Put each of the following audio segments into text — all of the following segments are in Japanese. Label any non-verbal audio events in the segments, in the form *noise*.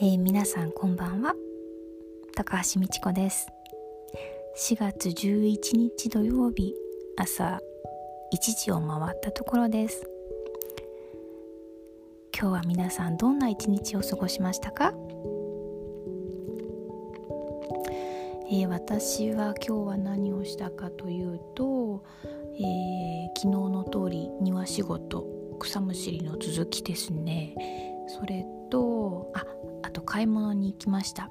えー、皆さんこんばんは。高橋美智子です。4月11日土曜日朝1時を回ったところです。今日は皆さんどんな一日を過ごしましたか、えー、私は今日は何をしたかというと、えー、昨日の通り庭仕事草むしりの続きですね。それとああと買い物に行きました。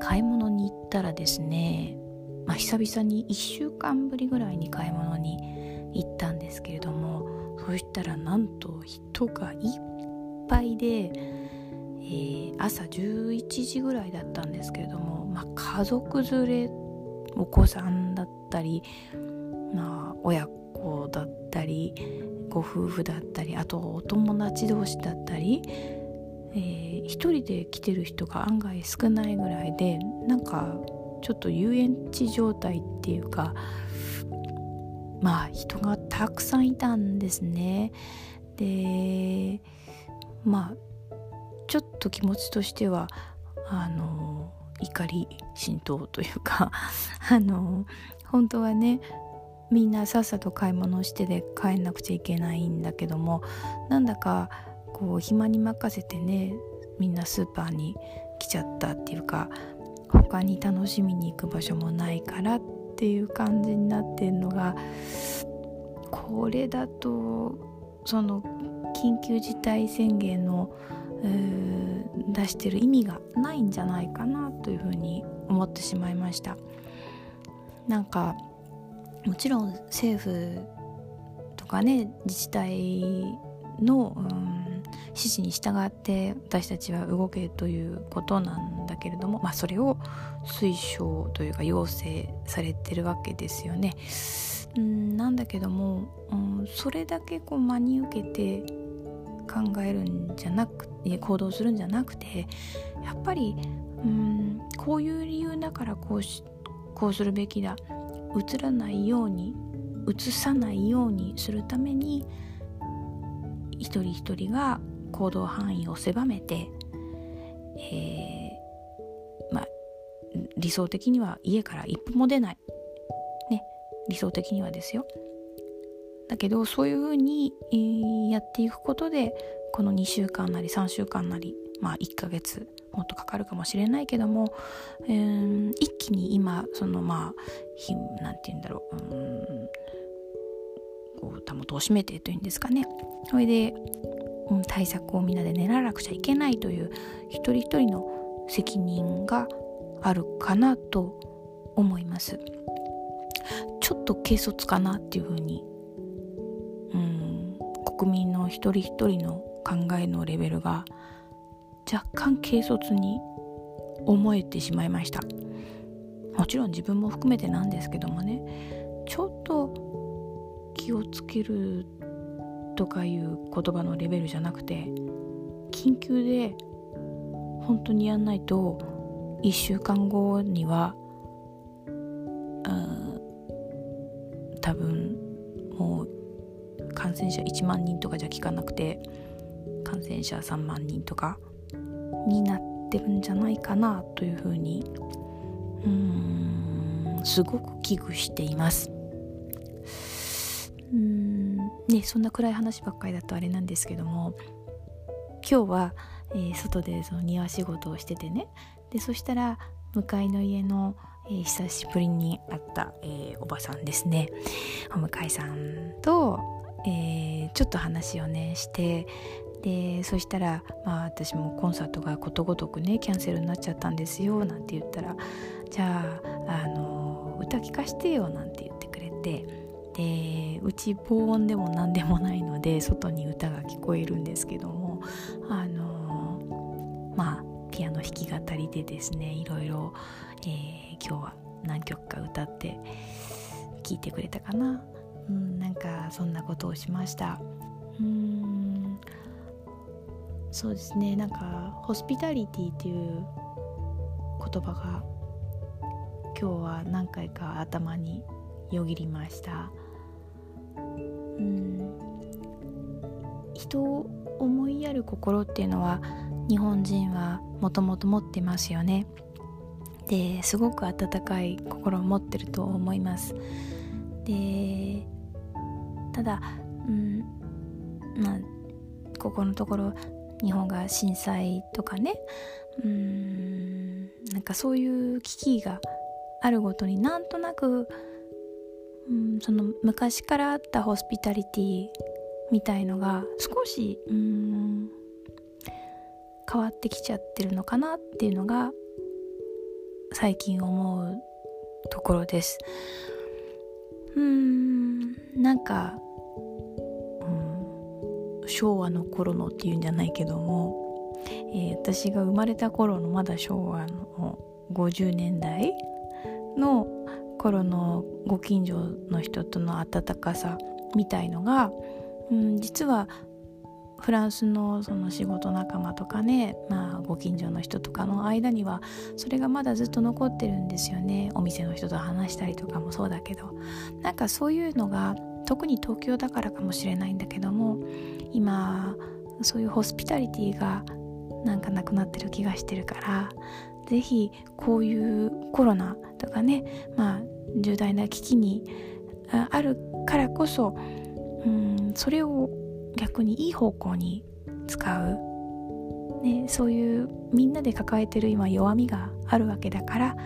買い物に行ったらですね、まあ、久々に1週間ぶりぐらいに買い物に行ったんですけれどもそしたらなんと人がいっぱいで、えー、朝11時ぐらいだったんですけれども、まあ、家族連れお子さんだったり、まあ、親子だったりご夫婦だったりあとお友達同士だったり、えー、一人で来てる人が案外少ないぐらいでなんかちょっと遊園地状態っていうかまあ人がたくさんいたんですね。でまあちょっと気持ちとしてはあの怒り心頭というか *laughs* あの本当はねみんなさっさと買い物してで帰んなくちゃいけないんだけどもなんだかこう暇に任せてねみんなスーパーに来ちゃったっていうか他に楽しみに行く場所もないからっていう感じになってるのがこれだとその緊急事態宣言の出してる意味がないんじゃないかなというふうに思ってしまいました。なんかもちろん政府とかね自治体の、う、指示に従って私たちは動けということなんだけれども、まあ、それを推奨というか要請されてるわけですよね。うん、なんだけども、うん、それだけこう真に受けて考えるんじゃなくて行動するんじゃなくてやっぱり、うん、こういう理由だからこうしこうするべきだ映らないように映さないようにするために一人一人が行動範囲を狭めて、えー、まあ理想的には家から一歩も出ない、ね、理想的にはですよ。だけどそういうふうに、えー、やっていくことでこの2週間なり3週間なりまあ1ヶ月もっとかかるかもしれないけども、えー、一気に今そのまあ何て言うんだろううんこうたもとを締めてというんですかね。それで、対策をみんなで練らなくちゃいけないという一人一人の責任があるかなと思います。ちょっと軽率かなっていうふうに、うん、国民の一人一人の考えのレベルが若干軽率に思えてしまいました。もちろん自分も含めてなんですけどもねちょっと気をつけるとかいう言葉のレベルじゃなくて緊急で本当にやんないと1週間後には多分もう感染者1万人とかじゃ効かなくて感染者3万人とかになってるんじゃないかなというふうにうんすごく危惧していますねそんな暗い話ばっかりだとあれなんですけども今日は、えー、外でその庭仕事をしててねでそしたら向かいの家の、えー、久しぶりに会った、えー、おばさんですね。お向かいさんと、えー、ちょっと話をねしてでそしたら、まあ、私もコンサートがことごとくねキャンセルになっちゃったんですよなんて言ったらじゃああの歌聞かしてよなんて言ってくれてでうち防音でも何でもないので外に歌が聞こえるんですけどもあのまあピアノ弾き語りでですねいろいろ、えー、今日は何曲か歌って聴いてくれたかな、うん、なんかそんなことをしました。うんそうですねなんかホスピタリティっていう言葉が今日は何回か頭によぎりましたうん。人を思いやる心っていうのは日本人はもともと持ってますよね。ですごく温かい心を持ってると思います。でただうんまあここのところ日本が震災とかねうんなんかそういう危機があるごとになんとなく、うん、その昔からあったホスピタリティみたいのが少しうん変わってきちゃってるのかなっていうのが最近思うところです。うんなんか、うん、昭和の頃のっていうんじゃないけども、えー、私が生まれた頃のまだ昭和の50年代の頃のご近所の人との温かさみたいのが、うん、実はフランスのその仕事仲間とかね、まあ、ご近所の人とかの間にはそれがまだずっと残ってるんですよね。お店の人と話したりとかもそうだけど。なんかそういうのが特に東京だからかもしれないんだけども今そういうホスピタリティがなんかなくなってる気がしてるから是非こういうコロナとかねまあ重大な危機にあるからこそうんそれを逆にいい方向に使う、ね、そういうみんなで抱えてる今弱みがあるわけだから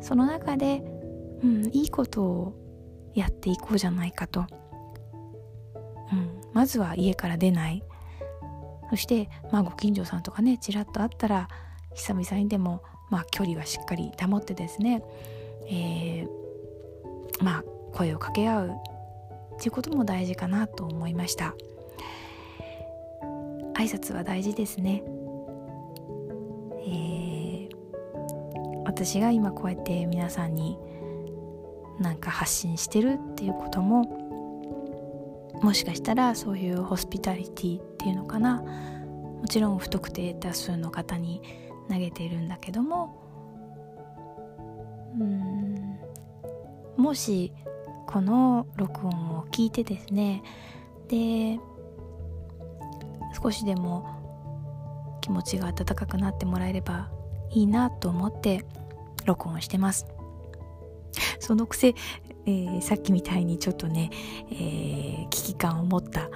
その中で、うん、いいことをやっていこうじゃないかと、うん、まずは家から出ない。そしてまあご近所さんとかねちらっと会ったら久々にでもまあ距離はしっかり保ってですね、えー、まあ声を掛け合うっていうことも大事かなと思いました。挨拶は大事ですね、えー、私が今こうやって皆さんになんか発信してるっていうことももしかしたらそういうホスピタリティっていうのかなもちろん不特定多数の方に投げているんだけどもうんもしこの録音を聞いてですねで少しでも気持ちが温かくなってもらえればいいなと思って録音してます。そのくせ、えー、さっきみたいにちょっとね、えー、危機感を持った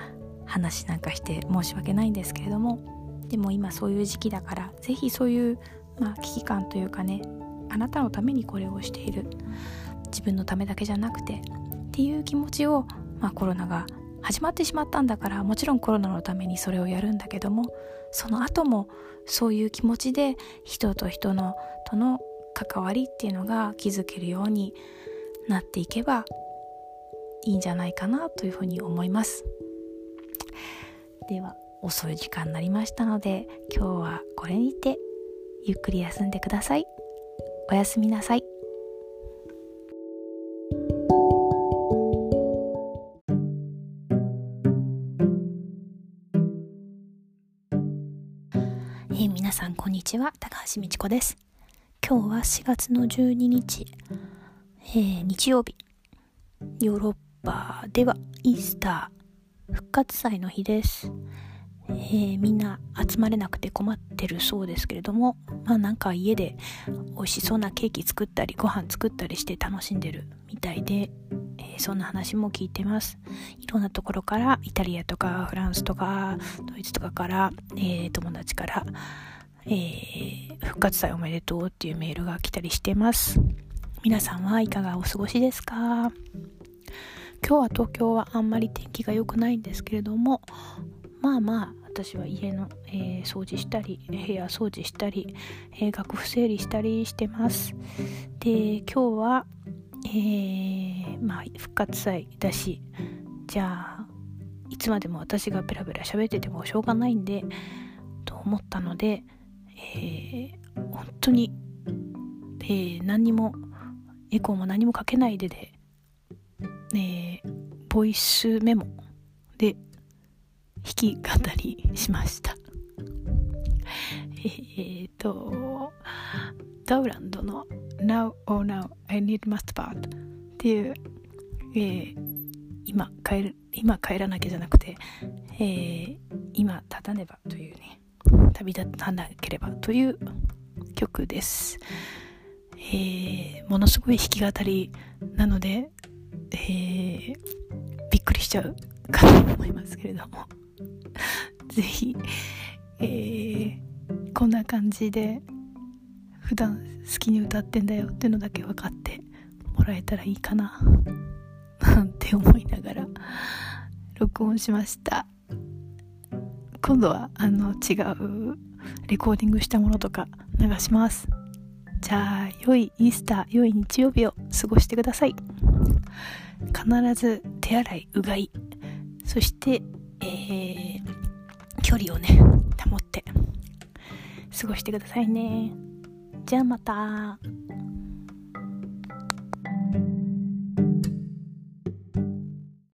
話なんかして申し訳ないんですけれどもでも今そういう時期だから是非そういう、まあ、危機感というかねあなたのためにこれをしている自分のためだけじゃなくてっていう気持ちを、まあ、コロナが始まってしまったんだからもちろんコロナのためにそれをやるんだけどもその後もそういう気持ちで人と人のとの関わりっていうのが築けるようになっていけばいいんじゃないかなというふうに思います。では遅い時間になりましたので今日はこれにてゆっくり休んでください。おやすみなさい。えー、皆さんこんにちは。高橋美智子です。今日は4月の12日、えー、日曜日。ヨーロッパではイースター復活祭の日です、えー、みんな集まれなくて困ってるそうですけれどもまあなんか家で美味しそうなケーキ作ったりご飯作ったりして楽しんでるみたいで、えー、そんな話も聞いてます。いろんなところからイタリアとかフランスとかドイツとかから、えー、友達から、え、復活祭おめでとうっていうメールが来たりしてます。皆さんはいかがお過ごしですか？今日は東京はあんまり天気が良くないんですけれどもまあまあ私は家の、えー、掃除したり部屋掃除したり、えー、楽譜整理したりしてます。で今日はえー、まあ復活祭だしじゃあいつまでも私がペラペラ喋っててもしょうがないんでと思ったので、えー、本当に、えー、何にもエコーも何もかけないでで、えー、ボイスメモでき語りしました。えっ、とダウランドの Now or Now I Need Mustard っていう、えー、今帰る今帰らなきゃじゃなくて、えー、今立たねばというね旅立たなければという曲です、えー、ものすごい弾き語りなので、えー、びっくりしちゃうかと思いますけれども。*laughs* ぜひ、えー、こんな感じで普段好きに歌ってんだよっていうのだけ分かってもらえたらいいかな *laughs* なんて思いながら録音しました。今度はあの違うレコーディングしたものとか流します。じゃあ良いイースター良い日曜日を過ごしてください。必ず手洗いうがいそして、えー、距離をね保って過ごしてくださいねじゃあまた。